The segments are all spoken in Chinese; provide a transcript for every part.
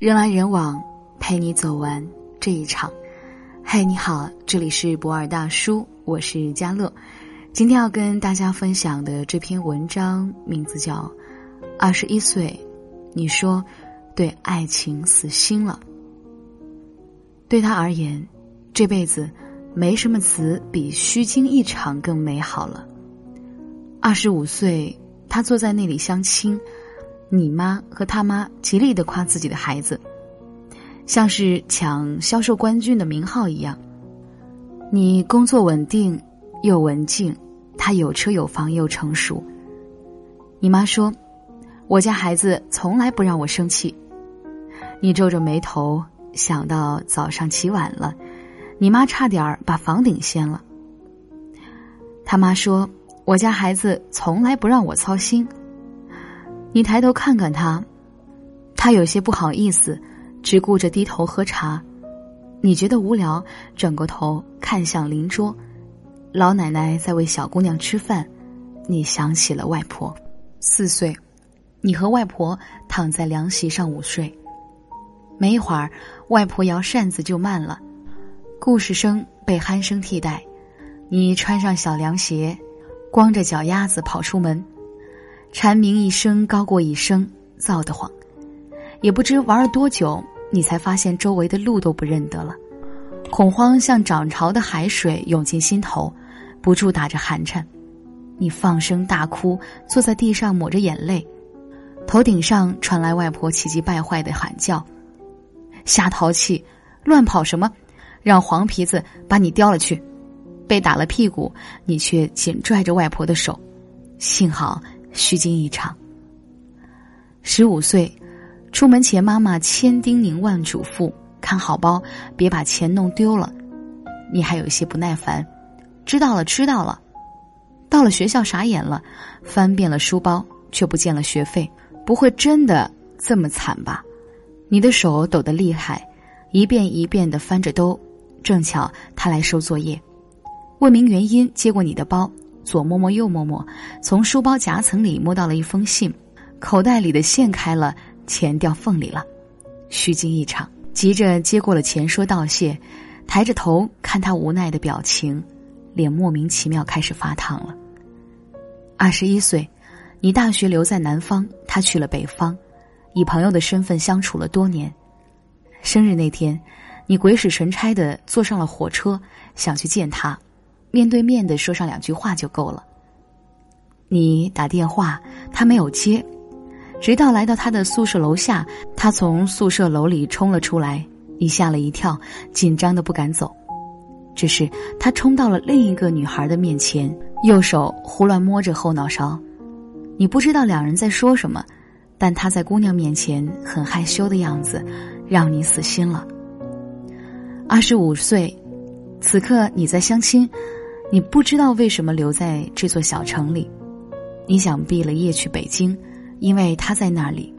人来人往，陪你走完这一场。嗨，你好，这里是博尔大叔，我是嘉乐。今天要跟大家分享的这篇文章名字叫《二十一岁》，你说对爱情死心了。对他而言，这辈子没什么词比虚惊一场更美好了。二十五岁，他坐在那里相亲。你妈和他妈极力的夸自己的孩子，像是抢销售冠军的名号一样。你工作稳定又文静，他有车有房又成熟。你妈说：“我家孩子从来不让我生气。”你皱着眉头想到早上起晚了，你妈差点儿把房顶掀了。他妈说：“我家孩子从来不让我操心。”你抬头看看他，他有些不好意思，只顾着低头喝茶。你觉得无聊，转过头看向邻桌，老奶奶在喂小姑娘吃饭。你想起了外婆，四岁，你和外婆躺在凉席上午睡。没一会儿，外婆摇扇子就慢了，故事声被鼾声替代。你穿上小凉鞋，光着脚丫子跑出门。蝉鸣一声高过一声，燥得慌。也不知玩了多久，你才发现周围的路都不认得了。恐慌像涨潮的海水涌进心头，不住打着寒颤。你放声大哭，坐在地上抹着眼泪。头顶上传来外婆气急败坏的喊叫：“瞎淘气，乱跑什么？让黄皮子把你叼了去！”被打了屁股，你却紧拽着外婆的手。幸好。虚惊一场。十五岁，出门前妈妈千叮咛万嘱咐，看好包，别把钱弄丢了。你还有些不耐烦，知道了，知道了。到了学校傻眼了，翻遍了书包，却不见了学费。不会真的这么惨吧？你的手抖得厉害，一遍一遍的翻着兜。正巧他来收作业，问明原因，接过你的包。左摸摸，右摸摸，从书包夹层里摸到了一封信，口袋里的线开了，钱掉缝里了，虚惊一场，急着接过了钱，说道谢，抬着头看他无奈的表情，脸莫名其妙开始发烫了。二十一岁，你大学留在南方，他去了北方，以朋友的身份相处了多年。生日那天，你鬼使神差的坐上了火车，想去见他。面对面的说上两句话就够了。你打电话，他没有接，直到来到他的宿舍楼下，他从宿舍楼里冲了出来，你吓了一跳，紧张的不敢走。只是他冲到了另一个女孩的面前，右手胡乱摸着后脑勺。你不知道两人在说什么，但他在姑娘面前很害羞的样子，让你死心了。二十五岁，此刻你在相亲。你不知道为什么留在这座小城里，你想毕了业去北京，因为他在那里。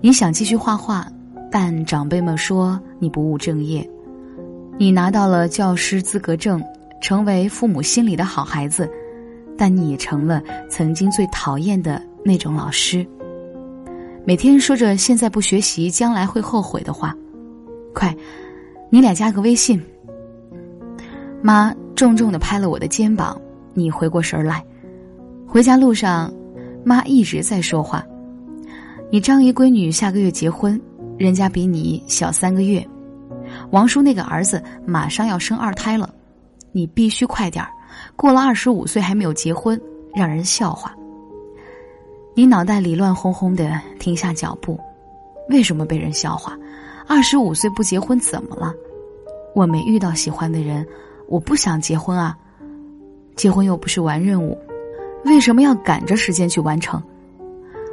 你想继续画画，但长辈们说你不务正业。你拿到了教师资格证，成为父母心里的好孩子，但你也成了曾经最讨厌的那种老师。每天说着现在不学习，将来会后悔的话。快，你俩加个微信。妈。重重的拍了我的肩膀，你回过神来。回家路上，妈一直在说话。你张姨闺女下个月结婚，人家比你小三个月。王叔那个儿子马上要生二胎了，你必须快点儿。过了二十五岁还没有结婚，让人笑话。你脑袋里乱哄哄的，停下脚步。为什么被人笑话？二十五岁不结婚怎么了？我没遇到喜欢的人。我不想结婚啊，结婚又不是完任务，为什么要赶着时间去完成？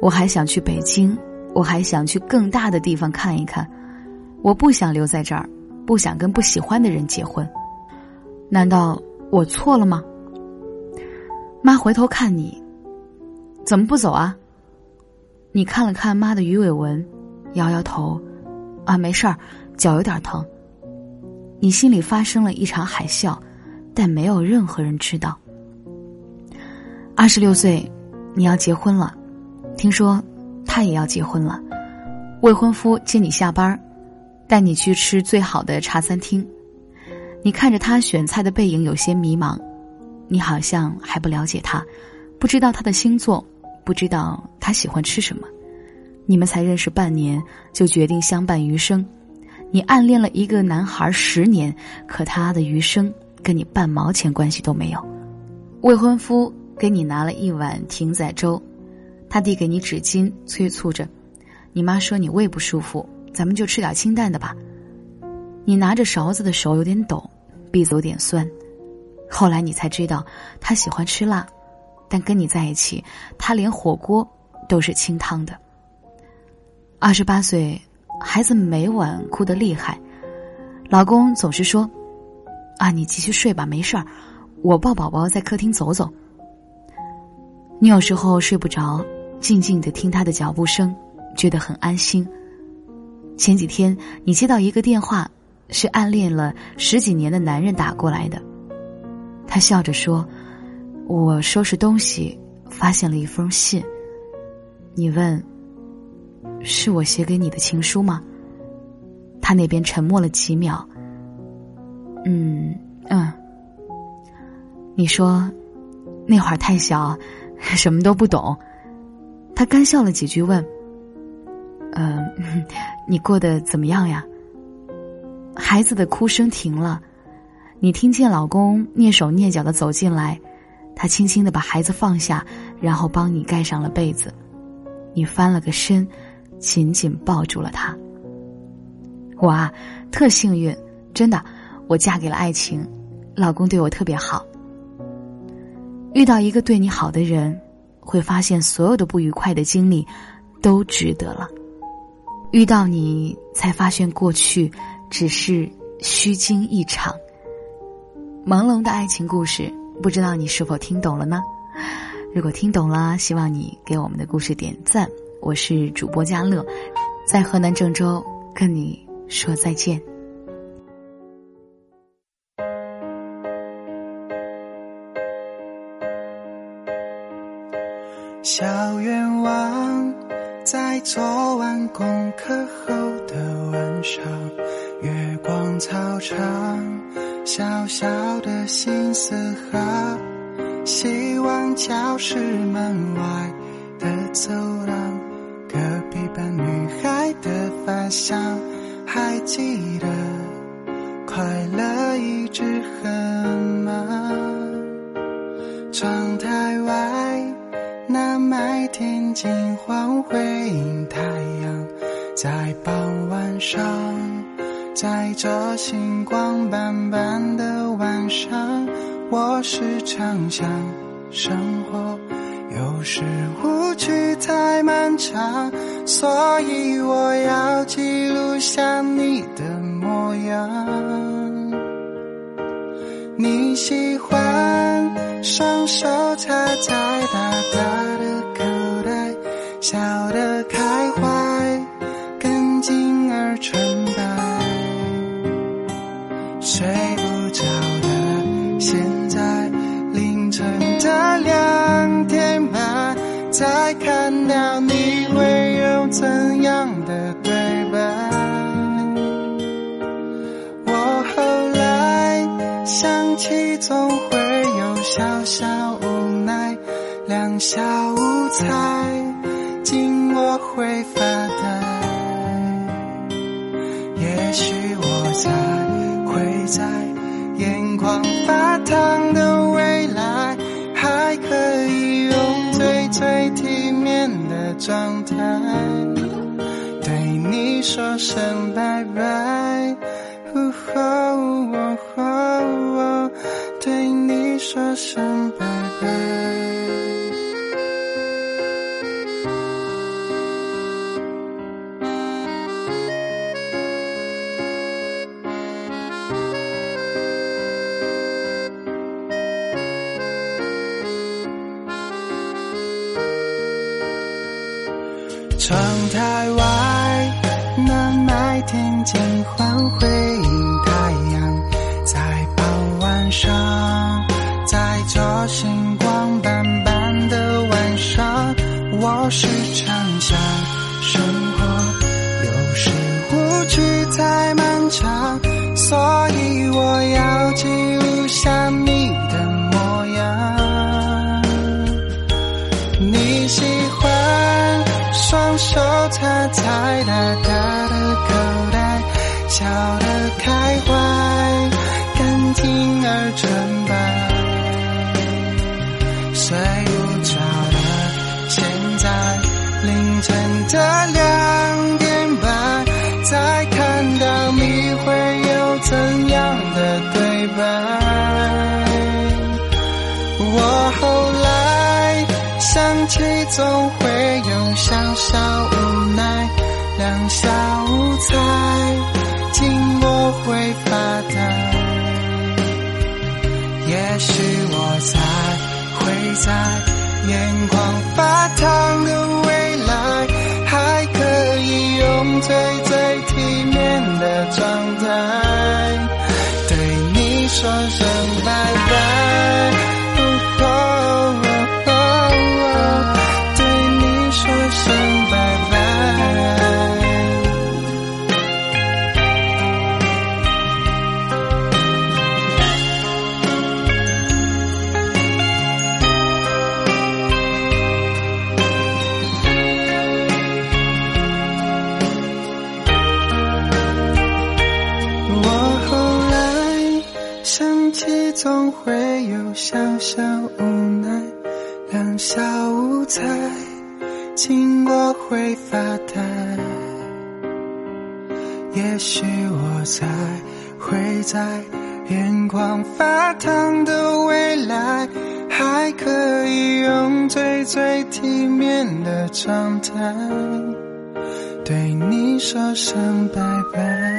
我还想去北京，我还想去更大的地方看一看，我不想留在这儿，不想跟不喜欢的人结婚，难道我错了吗？妈回头看你，怎么不走啊？你看了看妈的鱼尾纹，摇摇头，啊，没事儿，脚有点疼。你心里发生了一场海啸，但没有任何人知道。二十六岁，你要结婚了，听说他也要结婚了。未婚夫接你下班，带你去吃最好的茶餐厅。你看着他选菜的背影，有些迷茫。你好像还不了解他，不知道他的星座，不知道他喜欢吃什么。你们才认识半年，就决定相伴余生。你暗恋了一个男孩十年，可他的余生跟你半毛钱关系都没有。未婚夫给你拿了一碗艇仔粥，他递给你纸巾，催促着。你妈说你胃不舒服，咱们就吃点清淡的吧。你拿着勺子的手有点抖，鼻子有点酸。后来你才知道，他喜欢吃辣，但跟你在一起，他连火锅都是清汤的。二十八岁，孩子每晚哭得厉害，老公总是说：“啊，你继续睡吧，没事儿，我抱宝宝在客厅走走。”你有时候睡不着，静静的听他的脚步声，觉得很安心。前几天你接到一个电话，是暗恋了十几年的男人打过来的，他笑着说：“我收拾东西，发现了一封信。”你问。是我写给你的情书吗？他那边沉默了几秒。嗯嗯。你说，那会儿太小，什么都不懂。他干笑了几句，问：“嗯，你过得怎么样呀？”孩子的哭声停了，你听见老公蹑手蹑脚的走进来，他轻轻的把孩子放下，然后帮你盖上了被子。你翻了个身。紧紧抱住了他。我啊，特幸运，真的，我嫁给了爱情，老公对我特别好。遇到一个对你好的人，会发现所有的不愉快的经历都值得了。遇到你，才发现过去只是虚惊一场。朦胧的爱情故事，不知道你是否听懂了呢？如果听懂了，希望你给我们的故事点赞。我是主播佳乐，在河南郑州跟你说再见。小愿望，在做完功课后的晚上，月光操场，小小的心思和希望教室门外的走廊。隔壁班女孩的发香，还记得快乐一直很忙。窗台外那麦田金黄辉映太阳，在傍晚上，在这星光斑斑的晚上，我时常想生活。有时无趣太漫长，所以我要记录下你的模样。你喜欢双手插在大大的口袋，笑得开花，再看到你会有怎样的对白？我后来想起，总会有小小无奈，两小无猜，惊我会发呆。也许对你说声拜拜，窗外，那麦田金黄辉映太阳，在傍晚上，在这星光斑斑的晚上，我时常想插在大大的口袋，笑得开怀，干净而纯白。睡不着了现在，凌晨的两点半，再看到你会有怎总会有小小无奈，两小无猜，紧握会发呆。也许我才。会在眼眶发烫的未来，还可以用最最体面的状态对你说声总会有小小无奈，两小无猜，经过会发呆。也许我才会在眼眶发烫的未来，还可以用最最体面的状态，对你说声拜拜。